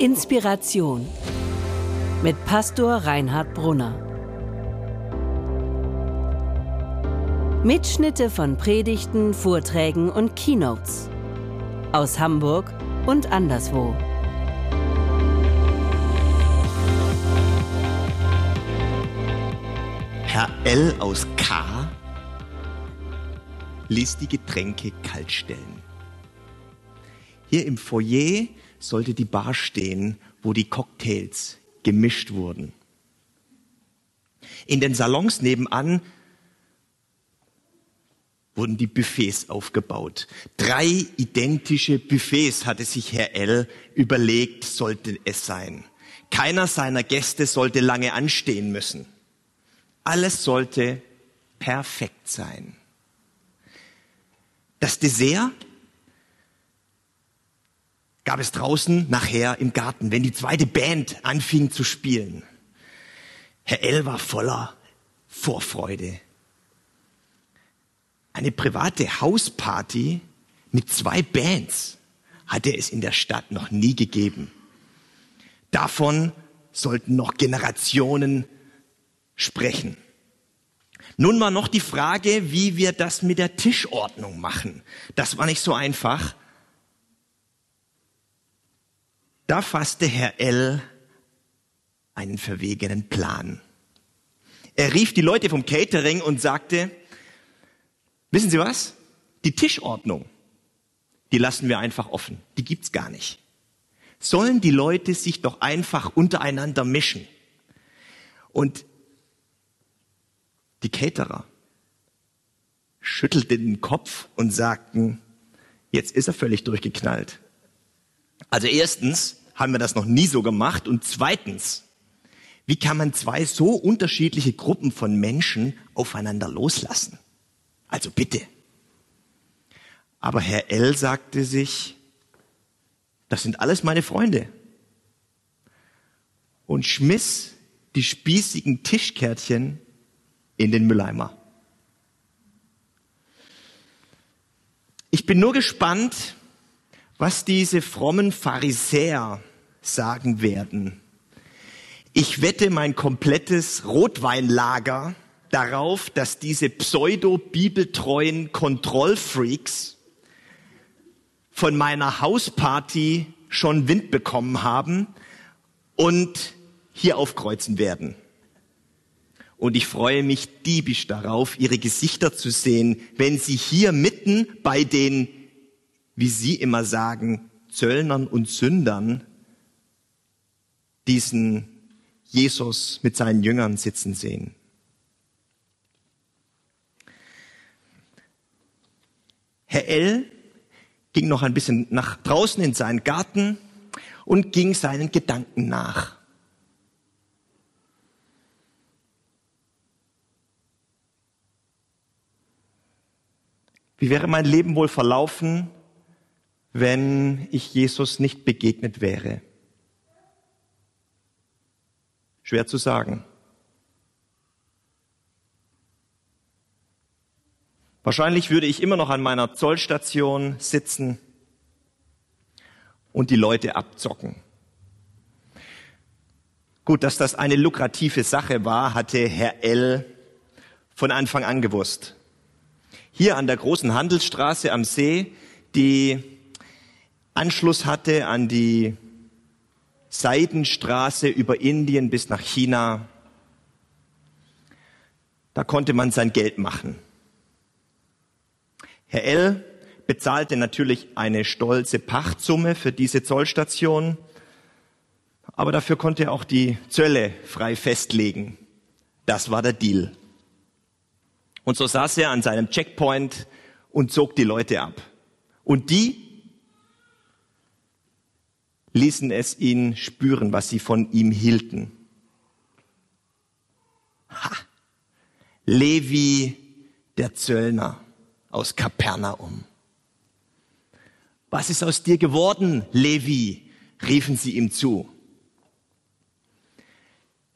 Inspiration mit Pastor Reinhard Brunner. Mitschnitte von Predigten, Vorträgen und Keynotes aus Hamburg und anderswo. Herr L aus K ließ die Getränke kalt stellen. Hier im Foyer sollte die Bar stehen, wo die Cocktails gemischt wurden. In den Salons nebenan wurden die Buffets aufgebaut. Drei identische Buffets hatte sich Herr L. überlegt, sollte es sein. Keiner seiner Gäste sollte lange anstehen müssen. Alles sollte perfekt sein. Das Dessert gab es draußen nachher im Garten, wenn die zweite Band anfing zu spielen. Herr L war voller Vorfreude. Eine private Hausparty mit zwei Bands hatte es in der Stadt noch nie gegeben. Davon sollten noch Generationen sprechen. Nun war noch die Frage, wie wir das mit der Tischordnung machen. Das war nicht so einfach. Da fasste Herr L. einen verwegenen Plan. Er rief die Leute vom Catering und sagte, wissen Sie was? Die Tischordnung, die lassen wir einfach offen. Die gibt's gar nicht. Sollen die Leute sich doch einfach untereinander mischen. Und die Caterer schüttelten den Kopf und sagten, jetzt ist er völlig durchgeknallt. Also erstens, haben wir das noch nie so gemacht. Und zweitens, wie kann man zwei so unterschiedliche Gruppen von Menschen aufeinander loslassen? Also bitte. Aber Herr L sagte sich, das sind alles meine Freunde. Und schmiss die spießigen Tischkärtchen in den Mülleimer. Ich bin nur gespannt, was diese frommen Pharisäer sagen werden. Ich wette mein komplettes Rotweinlager darauf, dass diese pseudo-bibeltreuen Kontrollfreaks von meiner Hausparty schon Wind bekommen haben und hier aufkreuzen werden. Und ich freue mich diebisch darauf, ihre Gesichter zu sehen, wenn sie hier mitten bei den, wie sie immer sagen, Zöllnern und Sündern diesen Jesus mit seinen Jüngern sitzen sehen. Herr L. ging noch ein bisschen nach draußen in seinen Garten und ging seinen Gedanken nach. Wie wäre mein Leben wohl verlaufen, wenn ich Jesus nicht begegnet wäre? Schwer zu sagen. Wahrscheinlich würde ich immer noch an meiner Zollstation sitzen und die Leute abzocken. Gut, dass das eine lukrative Sache war, hatte Herr L. von Anfang an gewusst. Hier an der großen Handelsstraße am See, die Anschluss hatte an die Seidenstraße über Indien bis nach China. Da konnte man sein Geld machen. Herr L. bezahlte natürlich eine stolze Pachtsumme für diese Zollstation, aber dafür konnte er auch die Zölle frei festlegen. Das war der Deal. Und so saß er an seinem Checkpoint und zog die Leute ab. Und die ließen es ihn spüren, was sie von ihm hielten. Ha! Levi, der Zöllner aus Kapernaum. Was ist aus dir geworden, Levi? riefen sie ihm zu.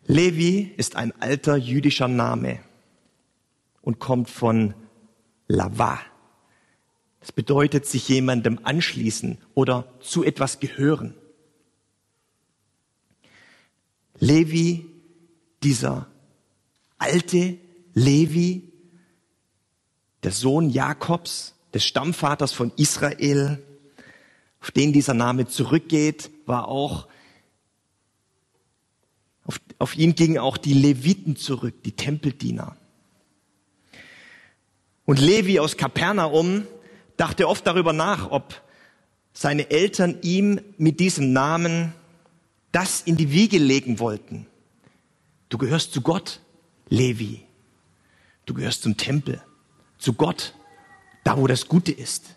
Levi ist ein alter jüdischer Name und kommt von Lava. Das bedeutet sich jemandem anschließen oder zu etwas gehören. Levi, dieser alte Levi, der Sohn Jakobs, des Stammvaters von Israel, auf den dieser Name zurückgeht, war auch, auf, auf ihn gingen auch die Leviten zurück, die Tempeldiener. Und Levi aus Kapernaum dachte oft darüber nach, ob seine Eltern ihm mit diesem Namen das in die Wiege legen wollten. Du gehörst zu Gott, Levi. Du gehörst zum Tempel, zu Gott, da wo das Gute ist.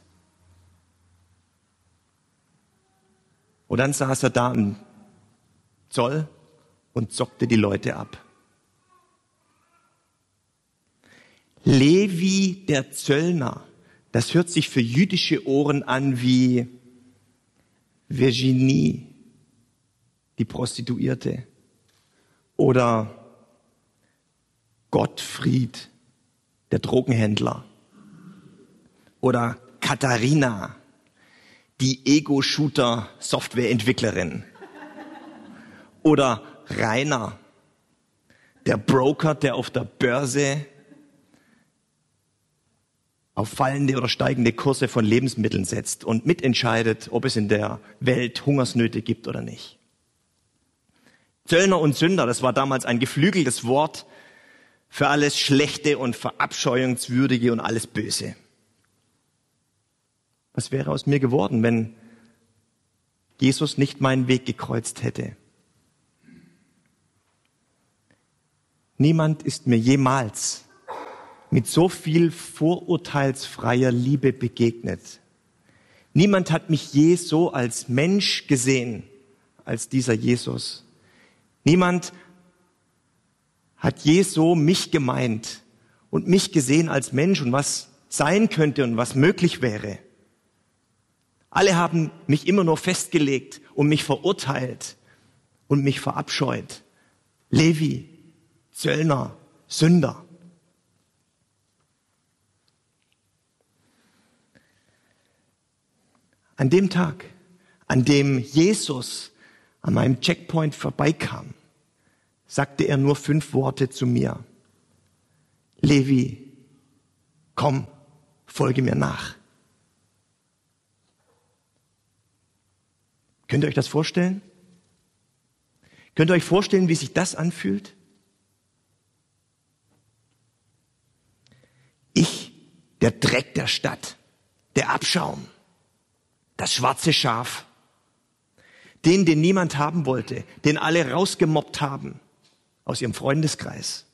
Und dann saß er da im Zoll und zockte die Leute ab. Levi der Zöllner, das hört sich für jüdische Ohren an wie Virginie, die Prostituierte, oder Gottfried, der Drogenhändler, oder Katharina, die Ego-Shooter-Softwareentwicklerin, oder Rainer, der Broker, der auf der Börse auf fallende oder steigende Kurse von Lebensmitteln setzt und mitentscheidet, ob es in der Welt Hungersnöte gibt oder nicht. Zöllner und Sünder, das war damals ein geflügeltes Wort für alles Schlechte und Verabscheuungswürdige und alles Böse. Was wäre aus mir geworden, wenn Jesus nicht meinen Weg gekreuzt hätte? Niemand ist mir jemals mit so viel vorurteilsfreier Liebe begegnet. Niemand hat mich je so als Mensch gesehen als dieser Jesus. Niemand hat je so mich gemeint und mich gesehen als Mensch und was sein könnte und was möglich wäre. Alle haben mich immer nur festgelegt und mich verurteilt und mich verabscheut. Levi, Zöllner, Sünder. An dem Tag, an dem Jesus an meinem Checkpoint vorbeikam, sagte er nur fünf Worte zu mir. Levi, komm, folge mir nach. Könnt ihr euch das vorstellen? Könnt ihr euch vorstellen, wie sich das anfühlt? Ich, der Dreck der Stadt, der Abschaum, das schwarze Schaf. Den, den niemand haben wollte, den alle rausgemobbt haben aus ihrem Freundeskreis.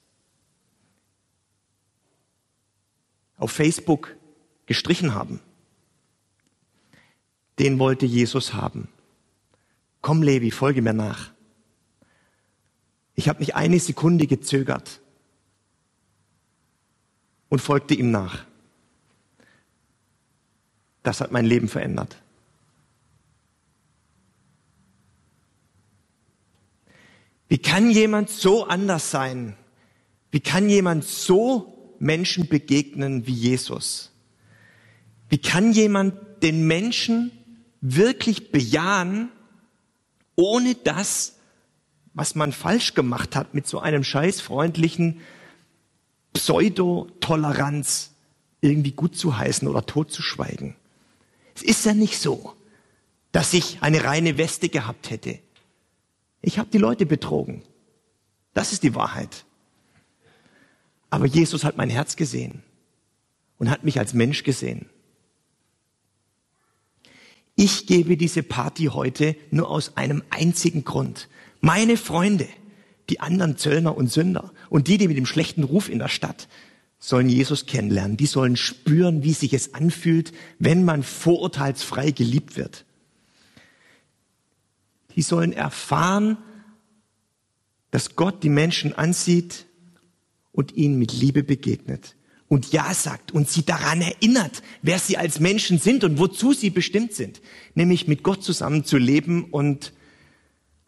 Auf Facebook gestrichen haben. Den wollte Jesus haben. Komm, Levi, folge mir nach. Ich habe nicht eine Sekunde gezögert und folgte ihm nach. Das hat mein Leben verändert. Wie kann jemand so anders sein? Wie kann jemand so Menschen begegnen wie Jesus? Wie kann jemand den Menschen wirklich bejahen, ohne das, was man falsch gemacht hat, mit so einem scheißfreundlichen Pseudo-Toleranz irgendwie gut zu heißen oder tot zu schweigen? Es ist ja nicht so, dass ich eine reine Weste gehabt hätte. Ich habe die Leute betrogen. Das ist die Wahrheit. Aber Jesus hat mein Herz gesehen und hat mich als Mensch gesehen. Ich gebe diese Party heute nur aus einem einzigen Grund. Meine Freunde, die anderen Zöllner und Sünder und die, die mit dem schlechten Ruf in der Stadt, sollen Jesus kennenlernen. Die sollen spüren, wie sich es anfühlt, wenn man vorurteilsfrei geliebt wird. Die sollen erfahren, dass Gott die Menschen ansieht und ihnen mit Liebe begegnet und Ja sagt und sie daran erinnert, wer sie als Menschen sind und wozu sie bestimmt sind, nämlich mit Gott zusammen zu leben und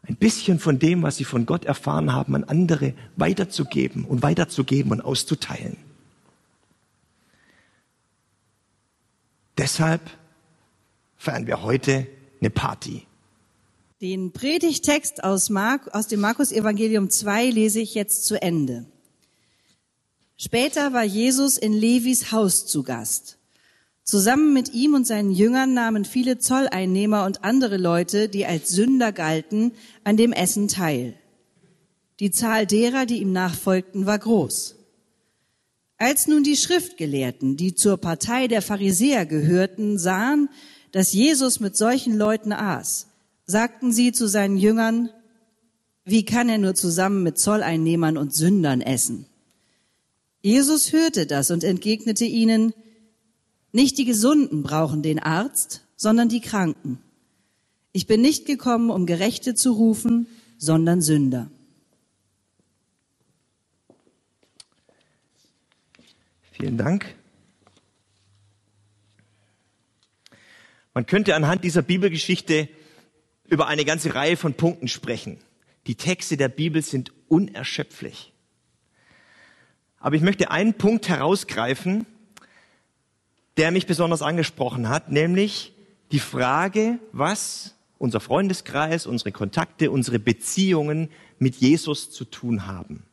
ein bisschen von dem, was sie von Gott erfahren haben, an andere weiterzugeben und weiterzugeben und auszuteilen. Deshalb feiern wir heute eine Party. Den Predigtext aus, Mark, aus dem Markus Evangelium 2 lese ich jetzt zu Ende. Später war Jesus in Levis Haus zu Gast. Zusammen mit ihm und seinen Jüngern nahmen viele Zolleinnehmer und andere Leute, die als Sünder galten, an dem Essen teil. Die Zahl derer, die ihm nachfolgten, war groß. Als nun die Schriftgelehrten, die zur Partei der Pharisäer gehörten, sahen, dass Jesus mit solchen Leuten aß, sagten sie zu seinen Jüngern, wie kann er nur zusammen mit Zolleinnehmern und Sündern essen? Jesus hörte das und entgegnete ihnen, nicht die Gesunden brauchen den Arzt, sondern die Kranken. Ich bin nicht gekommen, um Gerechte zu rufen, sondern Sünder. Vielen Dank. Man könnte anhand dieser Bibelgeschichte über eine ganze Reihe von Punkten sprechen. Die Texte der Bibel sind unerschöpflich. Aber ich möchte einen Punkt herausgreifen, der mich besonders angesprochen hat, nämlich die Frage, was unser Freundeskreis, unsere Kontakte, unsere Beziehungen mit Jesus zu tun haben.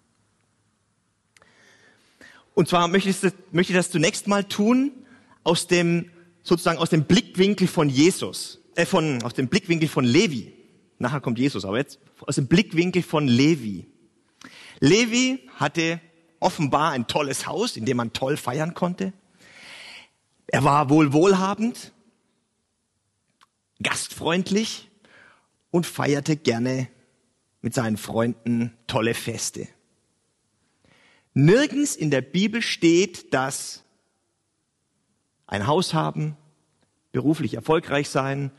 Und zwar möchte ich, das, möchte ich das zunächst mal tun aus dem, sozusagen aus dem Blickwinkel von Jesus äh, von, aus dem Blickwinkel von Levi. Nachher kommt Jesus, aber jetzt aus dem Blickwinkel von Levi. Levi hatte offenbar ein tolles Haus, in dem man toll feiern konnte. Er war wohl wohlhabend, gastfreundlich und feierte gerne mit seinen Freunden tolle Feste. Nirgends in der Bibel steht, dass ein Haus haben, beruflich erfolgreich sein,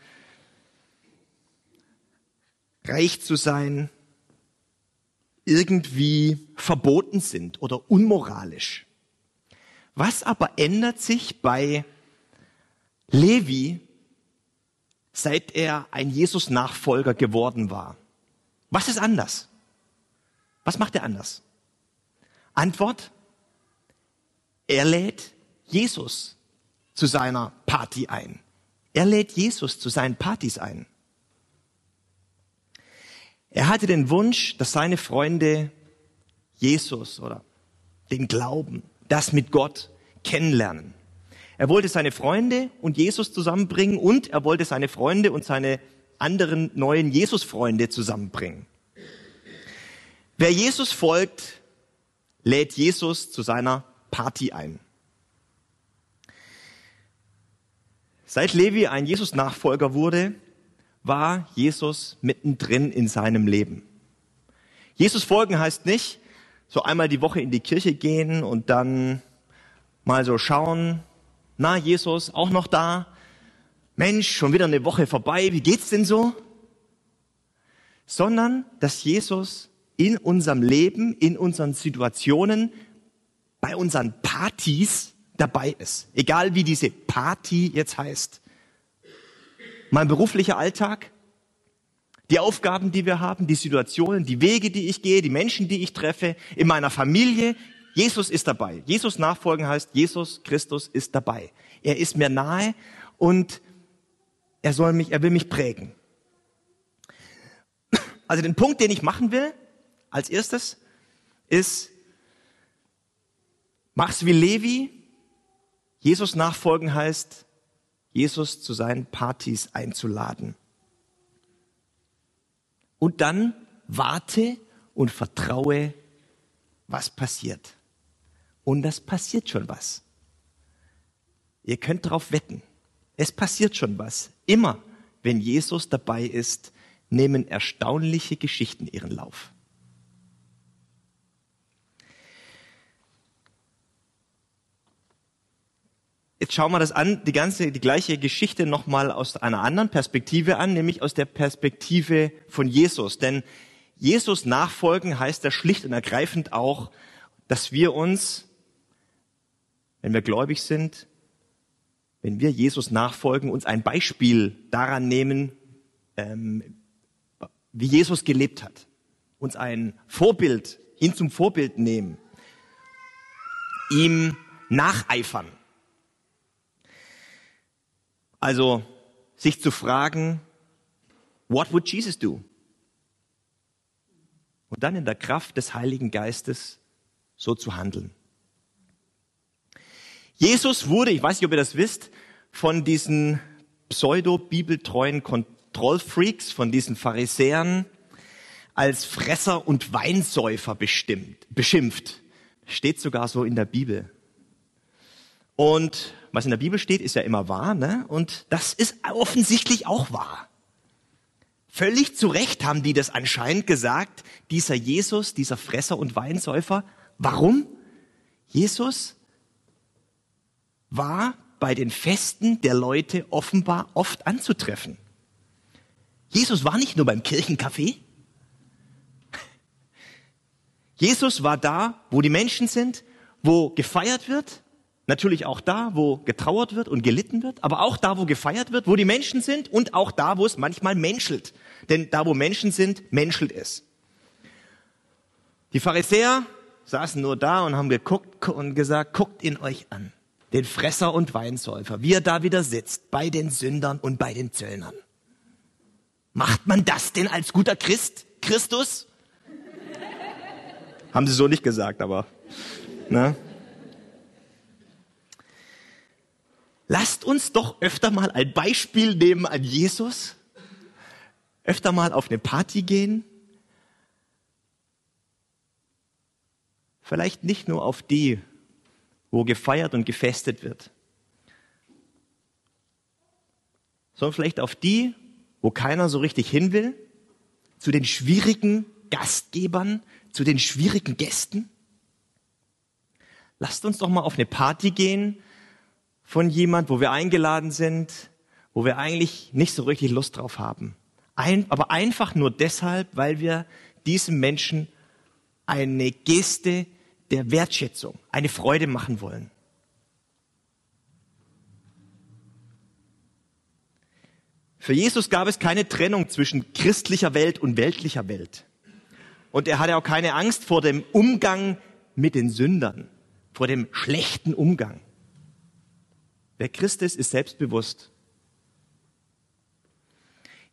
reich zu sein, irgendwie verboten sind oder unmoralisch. Was aber ändert sich bei Levi, seit er ein Jesus-Nachfolger geworden war? Was ist anders? Was macht er anders? Antwort, er lädt Jesus zu seiner Party ein. Er lädt Jesus zu seinen Partys ein. Er hatte den Wunsch, dass seine Freunde Jesus oder den Glauben, das mit Gott kennenlernen. Er wollte seine Freunde und Jesus zusammenbringen und er wollte seine Freunde und seine anderen neuen Jesus-Freunde zusammenbringen. Wer Jesus folgt, lädt Jesus zu seiner Party ein. Seit Levi ein Jesus-Nachfolger wurde, war Jesus mittendrin in seinem Leben. Jesus folgen heißt nicht, so einmal die Woche in die Kirche gehen und dann mal so schauen, na, Jesus, auch noch da? Mensch, schon wieder eine Woche vorbei, wie geht's denn so? Sondern, dass Jesus in unserem Leben, in unseren Situationen, bei unseren Partys dabei ist. Egal wie diese Party jetzt heißt. Mein beruflicher Alltag, die Aufgaben, die wir haben, die Situationen, die Wege, die ich gehe, die Menschen, die ich treffe, in meiner Familie. Jesus ist dabei. Jesus nachfolgen heißt, Jesus Christus ist dabei. Er ist mir nahe und er soll mich, er will mich prägen. Also den Punkt, den ich machen will, als erstes, ist, mach's wie Levi, Jesus nachfolgen heißt, Jesus zu seinen Partys einzuladen. Und dann warte und vertraue, was passiert. Und das passiert schon was. Ihr könnt darauf wetten. Es passiert schon was. Immer, wenn Jesus dabei ist, nehmen erstaunliche Geschichten ihren Lauf. Jetzt schauen wir das an, die ganze, die gleiche Geschichte nochmal aus einer anderen Perspektive an, nämlich aus der Perspektive von Jesus. Denn Jesus nachfolgen heißt ja schlicht und ergreifend auch, dass wir uns, wenn wir gläubig sind, wenn wir Jesus nachfolgen, uns ein Beispiel daran nehmen, ähm, wie Jesus gelebt hat. Uns ein Vorbild, ihn zum Vorbild nehmen. Ihm nacheifern. Also sich zu fragen, What would Jesus do? Und dann in der Kraft des Heiligen Geistes so zu handeln. Jesus wurde, ich weiß nicht, ob ihr das wisst, von diesen pseudo-bibeltreuen Kontrollfreaks, von diesen Pharisäern als Fresser und Weinsäufer bestimmt, beschimpft. Steht sogar so in der Bibel. Und was in der Bibel steht, ist ja immer wahr, ne? Und das ist offensichtlich auch wahr. Völlig zu Recht haben die das anscheinend gesagt, dieser Jesus, dieser Fresser und Weinsäufer. Warum? Jesus war bei den Festen der Leute offenbar oft anzutreffen. Jesus war nicht nur beim Kirchencafé. Jesus war da, wo die Menschen sind, wo gefeiert wird. Natürlich auch da, wo getrauert wird und gelitten wird, aber auch da, wo gefeiert wird, wo die Menschen sind und auch da, wo es manchmal menschelt. Denn da, wo Menschen sind, menschelt es. Die Pharisäer saßen nur da und haben geguckt und gesagt, guckt ihn euch an den Fresser und Weinsäufer, wie er da wieder sitzt, bei den Sündern und bei den Zöllnern. Macht man das denn als guter Christ, Christus? Haben sie so nicht gesagt, aber, ne? Lasst uns doch öfter mal ein Beispiel nehmen an Jesus, öfter mal auf eine Party gehen, vielleicht nicht nur auf die, wo gefeiert und gefestet wird, sondern vielleicht auf die, wo keiner so richtig hin will, zu den schwierigen Gastgebern, zu den schwierigen Gästen. Lasst uns doch mal auf eine Party gehen von jemand, wo wir eingeladen sind, wo wir eigentlich nicht so richtig Lust drauf haben. Ein, aber einfach nur deshalb, weil wir diesem Menschen eine Geste der Wertschätzung, eine Freude machen wollen. Für Jesus gab es keine Trennung zwischen christlicher Welt und weltlicher Welt. Und er hatte auch keine Angst vor dem Umgang mit den Sündern, vor dem schlechten Umgang. Wer Christ ist, ist selbstbewusst.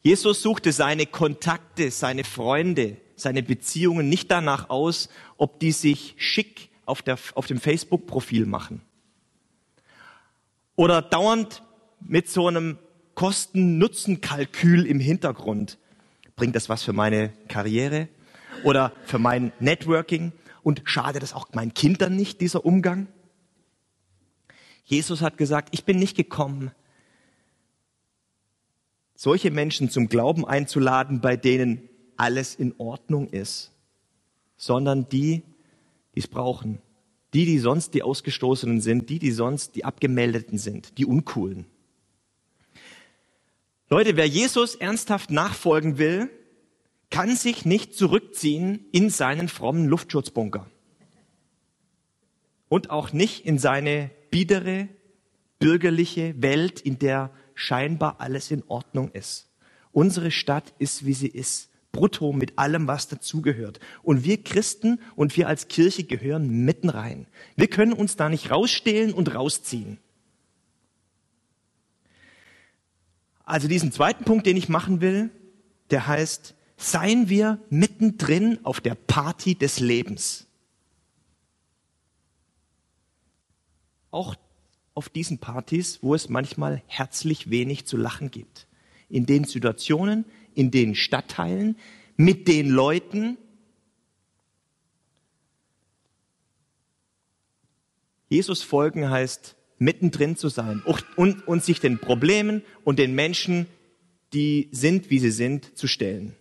Jesus suchte seine Kontakte, seine Freunde, seine Beziehungen nicht danach aus, ob die sich schick auf, der, auf dem Facebook-Profil machen. Oder dauernd mit so einem Kosten-Nutzen-Kalkül im Hintergrund. Bringt das was für meine Karriere oder für mein Networking? Und schadet das auch meinen Kindern nicht, dieser Umgang? Jesus hat gesagt, ich bin nicht gekommen, solche Menschen zum Glauben einzuladen, bei denen alles in Ordnung ist, sondern die, die es brauchen. Die, die sonst die Ausgestoßenen sind, die, die sonst die Abgemeldeten sind, die Uncoolen. Leute, wer Jesus ernsthaft nachfolgen will, kann sich nicht zurückziehen in seinen frommen Luftschutzbunker. Und auch nicht in seine biedere, bürgerliche Welt, in der scheinbar alles in Ordnung ist. Unsere Stadt ist, wie sie ist brutto mit allem, was dazugehört. Und wir Christen und wir als Kirche gehören mitten rein. Wir können uns da nicht rausstehlen und rausziehen. Also diesen zweiten Punkt, den ich machen will, der heißt, seien wir mittendrin auf der Party des Lebens. Auch auf diesen Partys, wo es manchmal herzlich wenig zu lachen gibt. In den Situationen, in den Stadtteilen, mit den Leuten. Jesus folgen heißt, mittendrin zu sein und, und sich den Problemen und den Menschen, die sind, wie sie sind, zu stellen.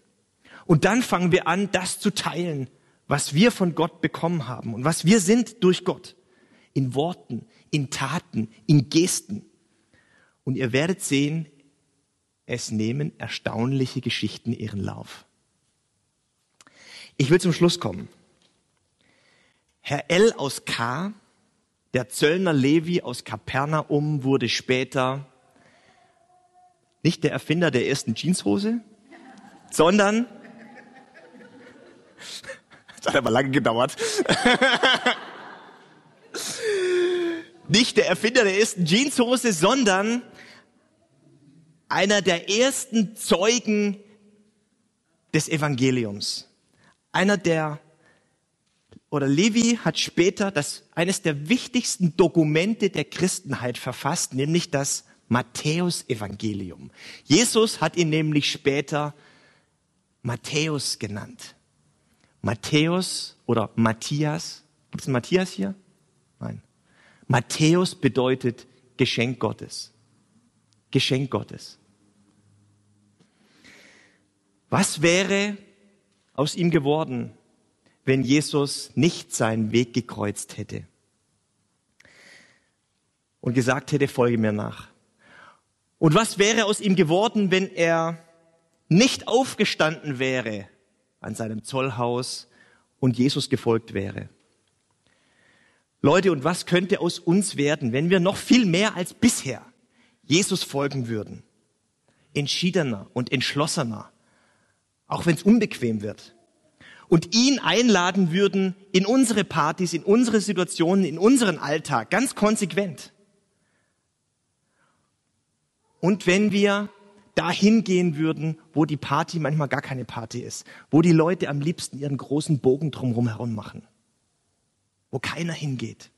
Und dann fangen wir an, das zu teilen, was wir von Gott bekommen haben und was wir sind durch Gott. In Worten, in Taten, in Gesten. Und ihr werdet sehen, es nehmen erstaunliche Geschichten ihren Lauf. Ich will zum Schluss kommen. Herr L aus K, der Zöllner Levi aus Kapernaum, wurde später nicht der Erfinder der ersten Jeanshose, sondern, das hat aber lange gedauert, nicht der Erfinder der ersten Jeanshose, sondern einer der ersten Zeugen des Evangeliums. Einer der, oder Levi hat später das, eines der wichtigsten Dokumente der Christenheit verfasst, nämlich das Matthäus-Evangelium. Jesus hat ihn nämlich später Matthäus genannt. Matthäus oder Matthias. Gibt es einen Matthias hier? Matthäus bedeutet Geschenk Gottes. Geschenk Gottes. Was wäre aus ihm geworden, wenn Jesus nicht seinen Weg gekreuzt hätte und gesagt hätte, folge mir nach? Und was wäre aus ihm geworden, wenn er nicht aufgestanden wäre an seinem Zollhaus und Jesus gefolgt wäre? Leute, und was könnte aus uns werden, wenn wir noch viel mehr als bisher Jesus folgen würden? Entschiedener und entschlossener, auch wenn es unbequem wird. Und ihn einladen würden in unsere Partys, in unsere Situationen, in unseren Alltag, ganz konsequent. Und wenn wir dahin gehen würden, wo die Party manchmal gar keine Party ist, wo die Leute am liebsten ihren großen Bogen drumherum herum machen, wo keiner hingeht.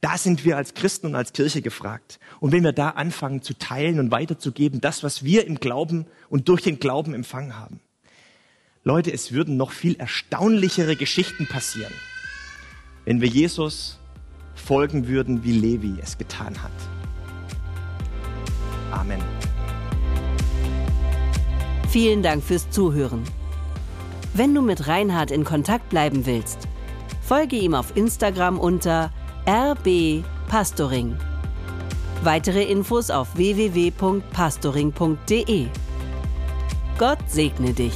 Da sind wir als Christen und als Kirche gefragt. Und wenn wir da anfangen zu teilen und weiterzugeben, das, was wir im Glauben und durch den Glauben empfangen haben. Leute, es würden noch viel erstaunlichere Geschichten passieren, wenn wir Jesus folgen würden, wie Levi es getan hat. Amen. Vielen Dank fürs Zuhören. Wenn du mit Reinhard in Kontakt bleiben willst, folge ihm auf Instagram unter rbpastoring. Weitere Infos auf www.pastoring.de. Gott segne dich.